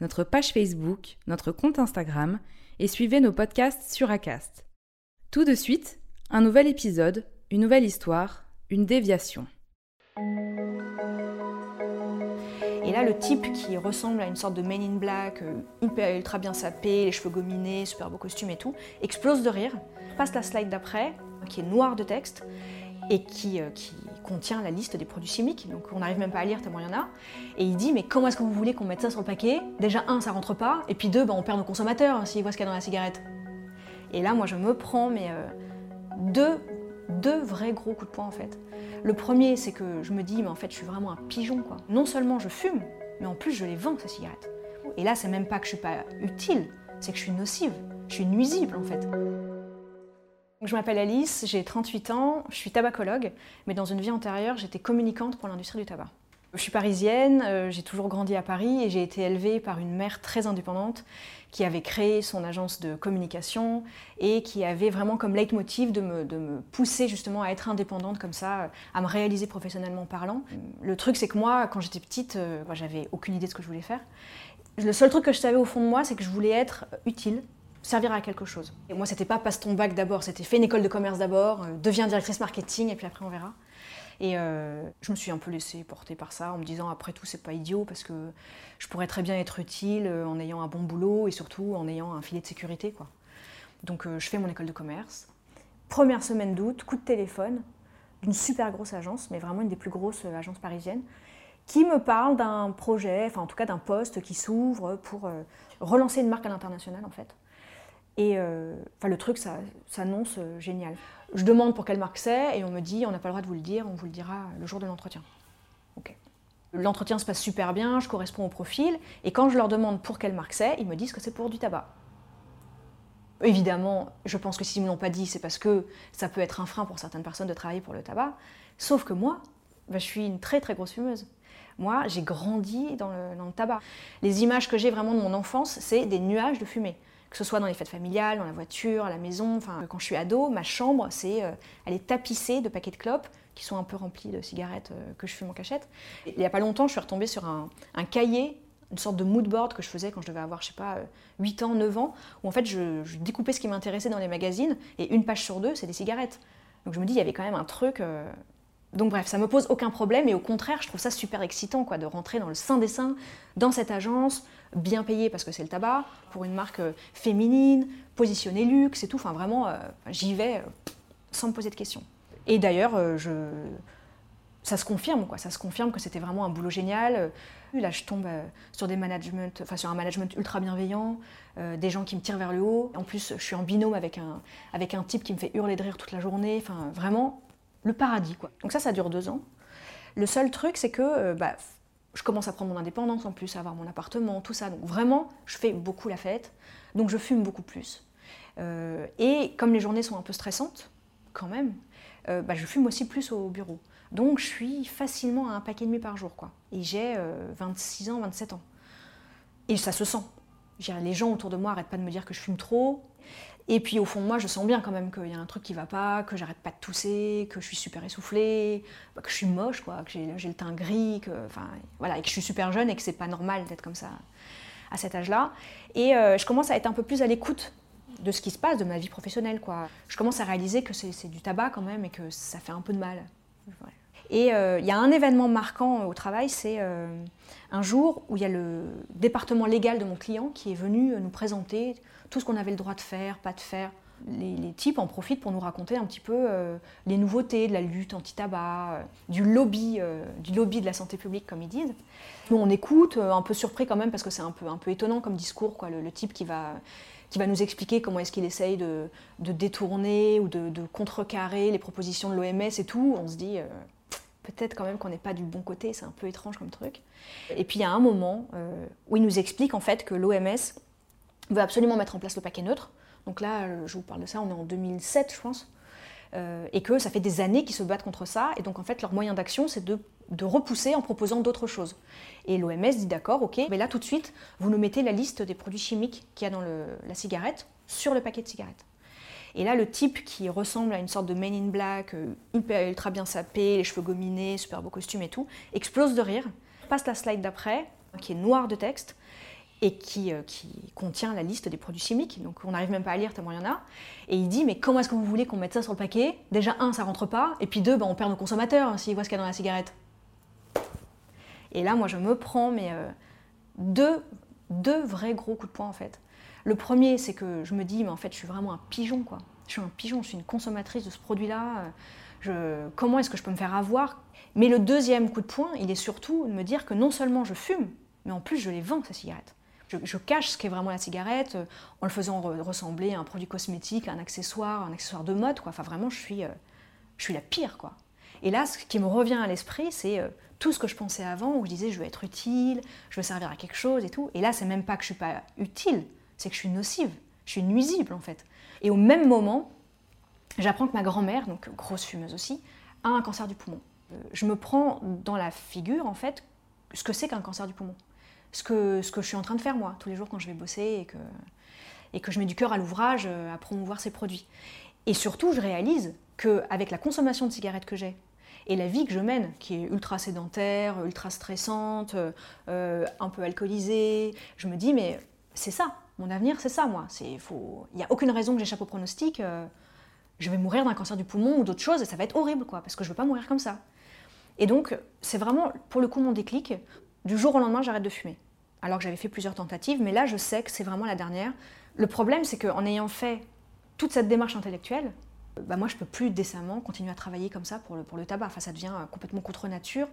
notre page Facebook, notre compte Instagram et suivez nos podcasts sur Acast. Tout de suite, un nouvel épisode, une nouvelle histoire, une déviation. Et là, le type qui ressemble à une sorte de Men in Black, euh, ultra bien sapé, les cheveux gominés, super beau costume et tout, explose de rire, passe la slide d'après, qui est noire de texte, et qui, euh, qui contient la liste des produits chimiques, donc on n'arrive même pas à lire tellement il y en a. Et il dit, mais comment est-ce que vous voulez qu'on mette ça sur le paquet? Déjà, un, ça rentre pas, et puis deux, bah, on perd nos consommateurs hein, s'ils voient ce qu'il y a dans la cigarette. Et là, moi, je me prends, mais euh, deux, deux vrais gros coups de poing en fait. Le premier, c'est que je me dis, mais en fait, je suis vraiment un pigeon, quoi. Non seulement je fume, mais en plus, je les vends, ces cigarettes. Et là, c'est même pas que je suis pas utile, c'est que je suis nocive, je suis nuisible, en fait. Je m'appelle Alice, j'ai 38 ans, je suis tabacologue, mais dans une vie antérieure, j'étais communicante pour l'industrie du tabac. Je suis parisienne, euh, j'ai toujours grandi à Paris et j'ai été élevée par une mère très indépendante qui avait créé son agence de communication et qui avait vraiment comme leitmotiv de me, de me pousser justement à être indépendante comme ça, à me réaliser professionnellement parlant. Le truc c'est que moi, quand j'étais petite, euh, moi, j'avais aucune idée de ce que je voulais faire. Le seul truc que je savais au fond de moi, c'est que je voulais être utile, servir à quelque chose. Et moi, c'était pas passe ton bac d'abord, c'était fais une école de commerce d'abord, euh, deviens directrice marketing et puis après on verra. Et euh, je me suis un peu laissée porter par ça en me disant après tout c'est pas idiot parce que je pourrais très bien être utile euh, en ayant un bon boulot et surtout en ayant un filet de sécurité quoi. Donc euh, je fais mon école de commerce. Première semaine d'août, coup de téléphone d'une super grosse agence, mais vraiment une des plus grosses agences parisiennes, qui me parle d'un projet, enfin en tout cas d'un poste qui s'ouvre pour relancer une marque à l'international en fait. Et euh, le truc, ça s'annonce euh, génial. Je demande pour quelle marque c'est et on me dit on n'a pas le droit de vous le dire, on vous le dira le jour de l'entretien. Ok. L'entretien se passe super bien, je corresponds au profil et quand je leur demande pour quelle marque c'est, ils me disent que c'est pour du tabac. Évidemment, je pense que s'ils ne me l'ont pas dit, c'est parce que ça peut être un frein pour certaines personnes de travailler pour le tabac. Sauf que moi, bah, je suis une très très grosse fumeuse. Moi, j'ai grandi dans le, tabac. Les images que j'ai vraiment de mon enfance, c'est des nuages de fumée que ce soit dans les fêtes familiales, dans la voiture, à la maison. Enfin, quand je suis ado, ma chambre, c'est, euh, elle est tapissée de paquets de clopes qui sont un peu remplis de cigarettes euh, que je fume en cachette. Et il n'y a pas longtemps, je suis retombée sur un, un cahier, une sorte de mood board que je faisais quand je devais avoir, je sais pas, euh, 8 ans, 9 ans, où en fait je, je découpais ce qui m'intéressait dans les magazines, et une page sur deux, c'est des cigarettes. Donc je me dis, il y avait quand même un truc. Donc bref, ça me pose aucun problème et au contraire, je trouve ça super excitant quoi, de rentrer dans le sein des seins, dans cette agence, bien payée parce que c'est le tabac, pour une marque euh, féminine, positionnée luxe et tout. Enfin vraiment, euh, j'y vais euh, sans me poser de questions. Et d'ailleurs, je... ça se confirme quoi, ça se confirme que c'était vraiment un boulot génial. Là, je tombe sur des managements, enfin sur un management ultra bienveillant, des gens qui me tirent vers le haut. En plus, je suis en binôme avec un, avec un type qui me fait hurler de rire toute la journée. Enfin, vraiment, le paradis quoi. Donc ça, ça dure deux ans. Le seul truc, c'est que euh, bah, je commence à prendre mon indépendance en plus, à avoir mon appartement, tout ça. Donc vraiment, je fais beaucoup la fête. Donc je fume beaucoup plus. Euh, et comme les journées sont un peu stressantes, quand même, euh, bah, je fume aussi plus au bureau. Donc je suis facilement à un paquet de nuit par jour. Quoi. Et j'ai euh, 26 ans, 27 ans. Et ça se sent. Les gens autour de moi arrêtent pas de me dire que je fume trop. Et puis au fond de moi, je sens bien quand même qu'il y a un truc qui va pas, que j'arrête pas de tousser, que je suis super essoufflée, bah, que je suis moche, quoi, que j'ai le teint gris, que, enfin, voilà, et que je suis super jeune et que c'est pas normal d'être comme ça à cet âge-là. Et euh, je commence à être un peu plus à l'écoute de ce qui se passe, de ma vie professionnelle. Quoi. Je commence à réaliser que c'est du tabac quand même et que ça fait un peu de mal. Et euh, il y a un événement marquant au travail, c'est un jour où il y a le département légal de mon client qui est venu nous présenter tout ce qu'on avait le droit de faire, pas de faire. Les, types en profitent pour nous raconter un petit peu les nouveautés de la lutte anti-tabac, du lobby, du lobby de la santé publique, comme ils disent. Nous, on écoute, un peu surpris quand même, parce que c'est un peu, étonnant comme discours, le type qui va nous expliquer comment est-ce qu'il essaye de, détourner ou de, contrecarrer les propositions de l'OMS et tout. On se dit, euh, peut-être quand même qu'on n'est pas du bon côté, c'est un peu étrange comme truc. Et puis il y a un moment euh, où il nous explique en fait que l'OMS veut absolument mettre en place le paquet neutre. Donc là, je vous parle de ça, on est en 2007 je pense. Euh, et que ça fait des années qu'ils se battent contre ça. Et donc en fait, leur moyen d'action, c'est de, repousser en proposant d'autres choses. Et l'OMS dit d'accord, ok, mais là tout de suite, vous nous mettez la liste des produits chimiques qu'il y a dans la cigarette sur le paquet de cigarettes. Et là, le type qui ressemble à une sorte de Men in Black, euh, ultra bien sapé, les cheveux gominés, super beau costume et tout, explose de rire, passe la slide d'après, qui est noire de texte, et qui, euh, qui, contient la liste des produits chimiques. Donc on n'arrive même pas à lire tellement il y en a. Et il dit mais comment est-ce que vous voulez qu'on mette ça sur le paquet? Déjà un, ça rentre pas, et puis deux, ben, on perd nos consommateurs hein, s'ils voient ce qu'il y a dans la cigarette. Et là, moi, je me prends mais euh, deux, deux vrais gros coups de poing en fait. Le premier, c'est que je me dis mais en fait, je suis vraiment un pigeon quoi. Je suis un pigeon, je suis une consommatrice de ce produit-là. Je, comment est-ce que je peux me faire avoir? Mais le deuxième coup de poing, il est surtout de me dire que non seulement je fume, mais en plus je les vends ces cigarettes je, cache ce qu'est vraiment la cigarette euh, en le faisant ressembler à un produit cosmétique, à un accessoire, un accessoire de mode. Quoi. Enfin, vraiment, je suis, euh, je suis la pire. Quoi. Et là, ce qui me revient à l'esprit, c'est euh, tout ce que je pensais avant, où je disais je veux être utile, je veux servir à quelque chose et tout. Et là, c'est même pas que je suis pas utile, c'est que je suis nocive, je suis nuisible en fait. Et au même moment, j'apprends que ma grand-mère, donc grosse fumeuse aussi, a un cancer du poumon. Je me prends dans la figure en fait ce que c'est qu'un cancer du poumon ce que, je suis en train de faire moi, tous les jours quand je vais bosser et que, et que je mets du cœur à l'ouvrage euh, à promouvoir ces produits. Et surtout, je réalise qu'avec la consommation de cigarettes que j'ai et la vie que je mène, qui est ultra sédentaire, ultra stressante, euh, un peu alcoolisée, je me dis, mais c'est ça, mon avenir, c'est ça, moi. Il n'y a aucune raison que j'échappe au pronostic. Euh, je vais mourir d'un cancer du poumon ou d'autre chose et ça va être horrible, quoi, parce que je ne veux pas mourir comme ça. Et donc, c'est vraiment, pour le coup, mon déclic du jour au lendemain, j'arrête de fumer. Alors que j'avais fait plusieurs tentatives, mais là, je sais que c'est vraiment la dernière. Le problème, c'est qu'en ayant fait toute cette démarche intellectuelle, bah moi, je peux plus décemment continuer à travailler comme ça pour le, tabac. Ça devient complètement contre nature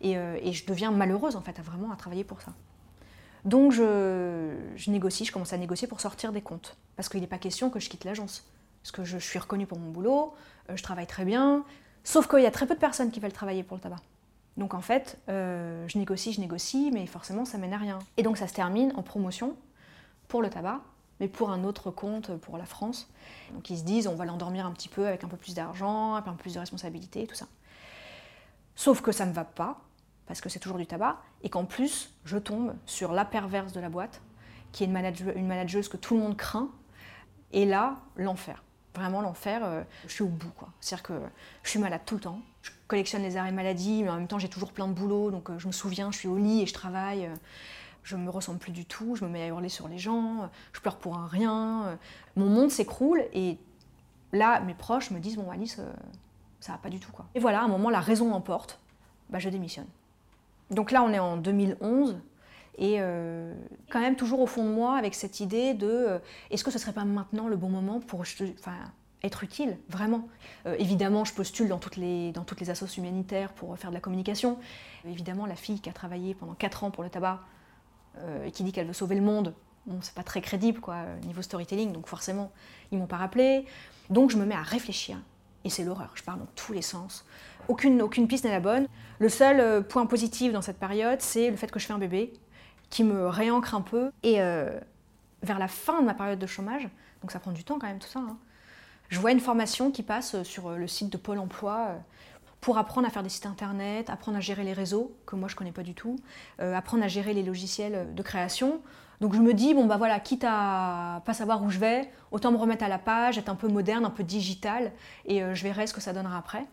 et, euh, et, je deviens malheureuse, en fait, à vraiment à travailler pour ça. Donc, je, négocie, je commence à négocier pour sortir des comptes. Parce qu'il n'est pas question que je quitte l'agence. Parce que je, suis reconnue pour mon boulot, euh, je travaille très bien. Sauf qu'il y a très peu de personnes qui veulent travailler pour le tabac. Donc en fait, euh, je négocie, je négocie, mais forcément ça mène à rien. Et donc ça se termine en promotion pour le tabac, mais pour un autre compte pour la France. Donc ils se disent on va l'endormir un petit peu avec un peu plus d'argent, un peu plus de responsabilité, tout ça. Sauf que ça ne va pas, parce que c'est toujours du tabac, et qu'en plus je tombe sur la perverse de la boîte, qui est une, une manageuse que tout le monde craint, et là, l'enfer vraiment l'enfer. Euh, je suis au bout. C'est-à-dire que je suis malade tout le temps. Je collectionne les arrêts maladie, mais en même temps, j'ai toujours plein de boulot. Donc, euh, je me souviens, je suis au lit et je travaille. Euh, je me ressemble plus du tout. Je me mets à hurler sur les gens. Je pleure pour un rien. Mon monde s'écroule. Et là, mes proches me disent Bon, Alice, ça va pas du tout. Et voilà, à un moment, la raison emporte. Bah, je démissionne. Donc là, on est en 2011. Et quand même toujours au fond de moi avec cette idée de est-ce que ce serait pas maintenant le bon moment pour être utile, vraiment? Euh, évidemment, je postule dans toutes, les, dans humanitaires pour faire de la communication. Évidemment, la fille qui a travaillé pendant 4 ans pour le tabac euh, et qui dit qu'elle veut sauver le monde, c'est pas très crédible, quoi, niveau storytelling, donc forcément, ils m'ont pas rappelé. Donc je me mets à réfléchir. Et c'est l'horreur, je parle dans tous les sens. Aucune, aucune piste n'est la bonne. Le seul euh, point positif dans cette période, c'est le fait que je fais un bébé qui me réancre un peu. Et vers la fin de ma période de chômage, donc ça prend du temps quand même tout ça, hein, je vois une formation qui passe sur le site de Pôle Emploi euh, pour apprendre à faire des sites internet, apprendre à gérer les réseaux, que moi je connais pas du tout, euh, apprendre à gérer les logiciels de création. Donc je me dis, bon bah voilà, quitte à pas savoir où je vais, autant me remettre à la page, être un peu moderne, un peu digital, et euh, je verrai ce que ça donnera après.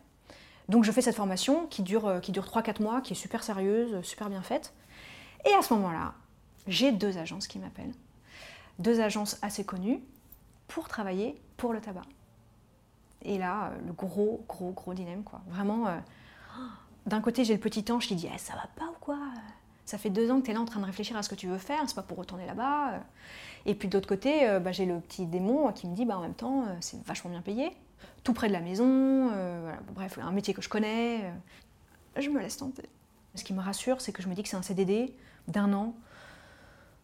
Donc je fais cette formation qui dure, qui dure 3-4 mois, qui est super sérieuse, super bien faite. Et à ce moment-là, j'ai deux agences qui m'appellent. Deux agences assez connues pour travailler pour le tabac. Et là, euh, le gros, gros, gros dilemme, quoi. Vraiment, euh, d'un côté, j'ai le petit ange qui dit eh, Ça va pas ou quoi Ça fait deux ans que tu es là en train de réfléchir à ce que tu veux faire, c'est pas pour retourner là-bas. Et puis de l'autre côté, euh, bah, j'ai le petit démon qui me dit bah, En même temps, euh, c'est vachement bien payé, tout près de la maison, euh, bref, un métier que je connais. je me laisse tenter. Ce qui me rassure, c'est que je me dis que c'est un CDD d'un an.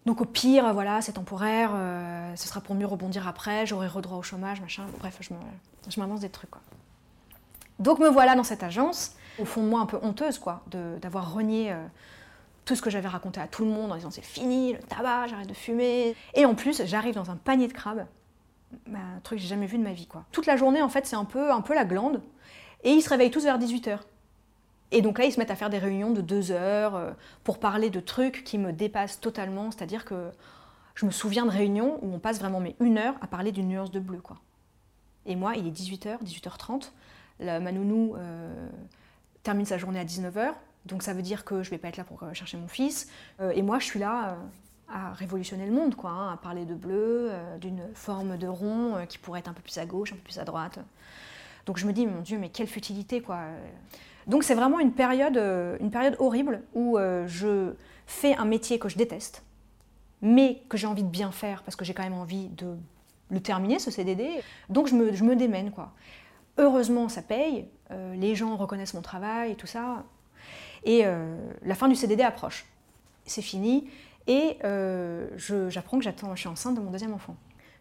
Donc au pire, voilà, c'est temporaire, ce sera pour mieux rebondir après, j'aurai redroit au chômage, machin. Bref, je m'avance des trucs. Donc me voilà dans cette agence, au fond de moi un peu honteuse, quoi, d'avoir renié euh, tout ce que j'avais raconté à tout le monde en disant c'est fini, le tabac, j'arrête de fumer. Et en plus, j'arrive dans un panier de crabes, bah, un truc que j'ai jamais vu de ma vie, quoi. Toute la journée, en fait, c'est un peu, un peu la glande. Et ils se réveillent tous vers 18h. Et donc là, ils se mettent à faire des réunions de deux heures euh, pour parler de trucs qui me dépassent totalement. C'est-à-dire que je me souviens de réunions où on passe vraiment mais une heure à parler d'une nuance de bleu, quoi. Et moi, il est 18h, 18h30 la, euh, termine sa journée à 19h, donc ça veut dire que je ne vais pas être là pour euh, chercher mon fils. Et moi, je suis là à révolutionner le monde, quoi, hein, à parler de bleu, d'une forme de rond qui pourrait être un peu plus à gauche, un peu plus à droite. Donc je me dis, mon Dieu, mais quelle futilité, quoi. Donc c'est vraiment une période, une période horrible où je fais un métier que je déteste, mais que j'ai envie de bien faire parce que j'ai quand même envie de le terminer, ce CDD. Donc je me, je me démène, quoi. Heureusement, ça paye, euh, les gens reconnaissent mon travail et tout ça. Et euh, la fin du CDD approche. C'est fini. Et euh, j'apprends que j'attends, je suis enceinte de mon deuxième enfant.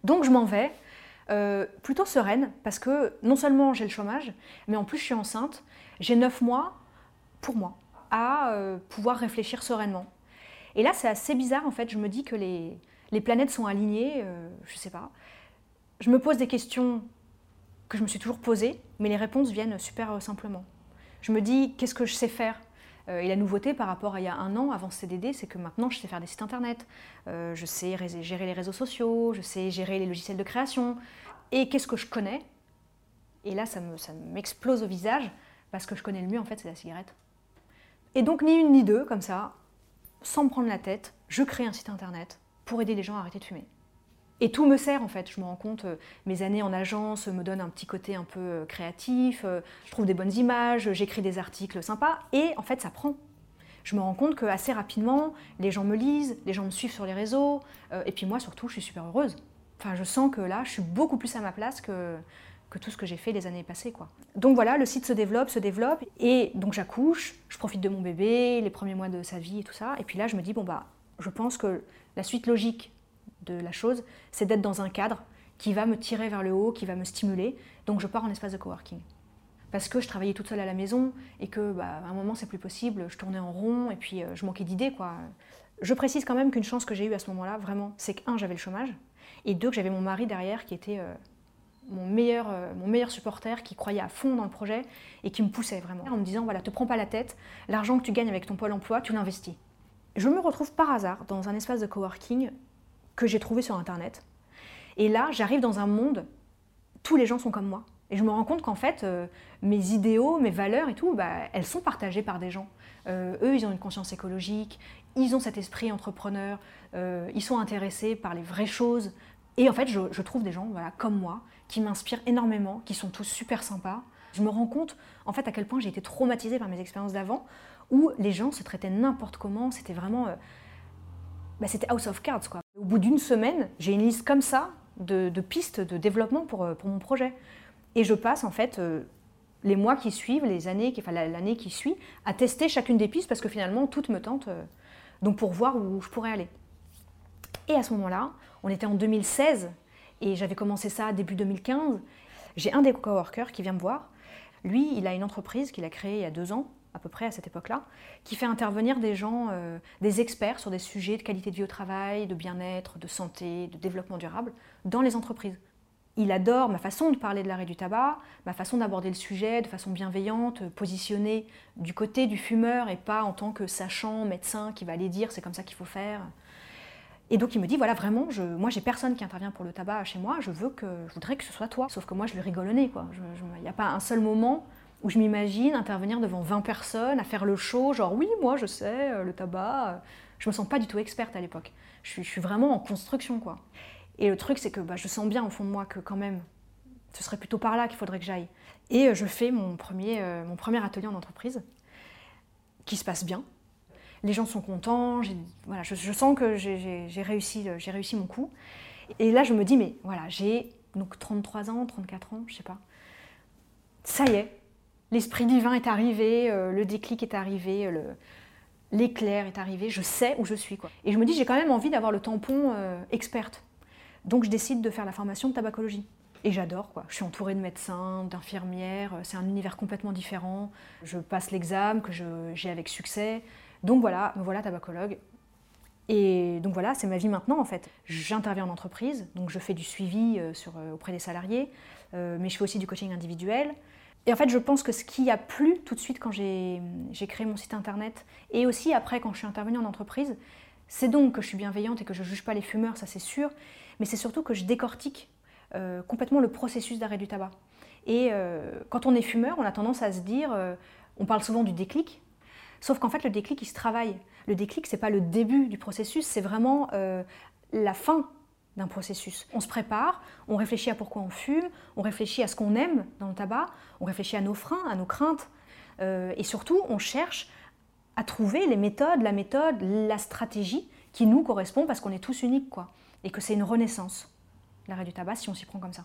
Donc je m'en vais, plutôt sereine, parce que non seulement j'ai le chômage, mais en plus je suis enceinte. J'ai neuf mois pour moi à pouvoir réfléchir sereinement. Et là, c'est assez bizarre en fait. Je me dis que les, les planètes sont alignées, je sais pas. Je me pose des questions que je me suis toujours posée, mais les réponses viennent super euh, simplement. Je me dis, qu'est-ce que je sais faire euh, Et la nouveauté par rapport à il y a un an, avant CDD, c'est que maintenant je sais faire des sites internet, euh, je sais gérer les réseaux sociaux, je sais gérer les logiciels de création. Et qu'est-ce que je connais? Et là, ça m'explose au visage, parce que je connais le mieux, en fait, c'est la cigarette. Et donc, ni une ni deux, comme ça, sans me prendre la tête, je crée un site internet pour aider les gens à arrêter de fumer. Et tout me sert en fait, je me rends compte, euh, mes années en agence me donnent un petit côté un peu euh, créatif, euh, je trouve des bonnes images, j'écris des articles sympas, et en fait ça prend. Je me rends compte que assez rapidement, les gens me lisent, les gens me suivent sur les réseaux, et puis moi surtout, je suis super heureuse. Enfin, je sens que là, je suis beaucoup plus à ma place que, tout ce que j'ai fait les années passées. Donc voilà, le site se développe, se développe, et donc j'accouche, je profite de mon bébé, les premiers mois de sa vie et tout ça, et puis là je me dis, bon bah, je pense que la suite logique de la chose, c'est d'être dans un cadre qui va me tirer vers le haut, qui va me stimuler. Donc je pars en espace de coworking. Parce que je travaillais toute seule à la maison et que bah, à un moment c'est plus possible, je tournais en rond et puis euh, je manquais d'idées quoi. Je précise quand même qu'une chance que j'ai eue à ce moment-là, vraiment, c'est que un j'avais le chômage et deux que j'avais mon mari derrière qui était euh, mon meilleur, euh, mon meilleur supporter, qui croyait à fond dans le projet et qui me poussait vraiment en me disant voilà, te prends pas la tête, l'argent que tu gagnes avec ton pôle emploi, tu l'investis. Je me retrouve par hasard dans un espace de coworking que j'ai trouvé sur Internet. Et là, j'arrive dans un monde, tous les gens sont comme moi. Et je me rends compte qu'en fait, euh, mes idéaux, mes valeurs et tout, bah, elles sont partagées par des gens. Euh, eux, ils ont une conscience écologique, ils ont cet esprit entrepreneur, euh, ils sont intéressés par les vraies choses. Et en fait, je, trouve des gens voilà, comme moi, qui m'inspirent énormément, qui sont tous super sympas. Je me rends compte, en fait, à quel point j'ai été traumatisée par mes expériences d'avant, où les gens se traitaient n'importe comment, c'était vraiment bah, c'était House of Cards. Quoi. Au bout d'une semaine, j'ai une liste comme ça de, pistes de développement pour, euh, pour, mon projet. Et je passe en fait euh, les mois qui suivent, les années, enfin l'année qui suit, à tester chacune des pistes parce que finalement toutes me tentent, euh, donc pour voir où je pourrais aller. Et à ce moment-là, on était en 2016 et j'avais commencé ça début 2015. J'ai un des coworkers qui vient me voir. Lui, il a une entreprise qu'il a créée il y a deux ans à peu près à cette époque-là, qui fait intervenir des gens, euh, des experts sur des sujets de qualité de vie au travail, de bien-être, de santé, de développement durable dans les entreprises. Il adore ma façon de parler de l'arrêt du tabac, ma façon d'aborder le sujet de façon bienveillante, positionnée du côté du fumeur et pas en tant que sachant, médecin qui va aller dire c'est comme ça qu'il faut faire. Et donc il me dit voilà vraiment, je, moi j'ai personne qui intervient pour le tabac chez moi, je veux que, je voudrais que ce soit toi. Sauf que moi je lui rigole quoi. Il n'y a pas un seul moment où je m'imagine intervenir devant 20 personnes, à faire le show, genre oui, moi je sais, euh, le tabac. Euh, je me sens pas du tout experte à l'époque. Je suis, vraiment en construction, quoi. Et le truc, c'est que bah, je sens bien au fond de moi que quand même, ce serait plutôt par là qu'il faudrait que j'aille. Et euh, je fais mon premier, mon premier atelier en entreprise. qui se passe bien. Les gens sont contents, voilà, je, sens que j'ai réussi, réussi mon coup. Et là, je me dis, mais voilà, j'ai donc 33 ans, 34 ans, je sais pas. Ça y est, l'esprit divin est arrivé, euh, le déclic est arrivé, l'éclair est arrivé, je sais où je suis. Quoi. Et je me dis, j'ai quand même envie d'avoir le tampon euh, experte. Donc je décide de faire la formation de tabacologie. Et j'adore, quoi. Je suis entourée de médecins, d'infirmières, c'est un univers complètement différent. Je passe l'examen que j'ai avec succès. Donc voilà, me voilà tabacologue. Et donc voilà, c'est ma vie maintenant en fait. J'interviens en entreprise, donc je fais du suivi euh, auprès des salariés, mais je fais aussi du coaching individuel. Et en fait, je pense que ce qui a plu tout de suite quand j'ai créé mon site internet, et aussi après quand je suis intervenue en entreprise, c'est donc que je suis bienveillante et que je ne juge pas les fumeurs, ça c'est sûr, mais c'est surtout que je décortique euh, complètement le processus d'arrêt du tabac. Et euh, quand on est fumeur, on a tendance à se dire, euh, on parle souvent du déclic, sauf qu'en fait le déclic il se travaille. Le déclic c'est pas le début du processus, c'est vraiment la fin d'un processus. On se prépare, on réfléchit à pourquoi on fume, on réfléchit à ce qu'on aime dans le tabac, on réfléchit à nos freins, à nos craintes, euh, et surtout on cherche à trouver les méthodes, la méthode, la stratégie qui nous correspond parce qu'on est tous uniques, quoi, et que c'est une renaissance, l'arrêt du tabac, si on s'y prend comme ça.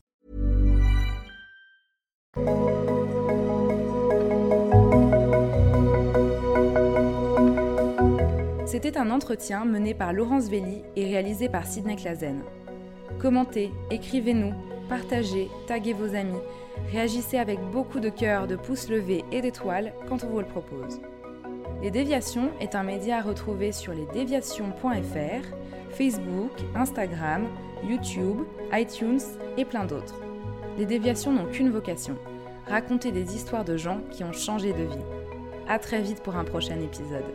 C'était un entretien mené par Laurence Velli et réalisé par Sidney Clazen. Commentez, écrivez-nous, partagez, taguez vos amis, réagissez avec beaucoup de cœur, de pouces levés et d'étoiles quand on vous le propose. Les Déviations est un média à retrouver sur lesdéviations.fr, Facebook, Instagram, YouTube, iTunes et plein d'autres. Les déviations n'ont qu'une vocation, raconter des histoires de gens qui ont changé de vie. A très vite pour un prochain épisode.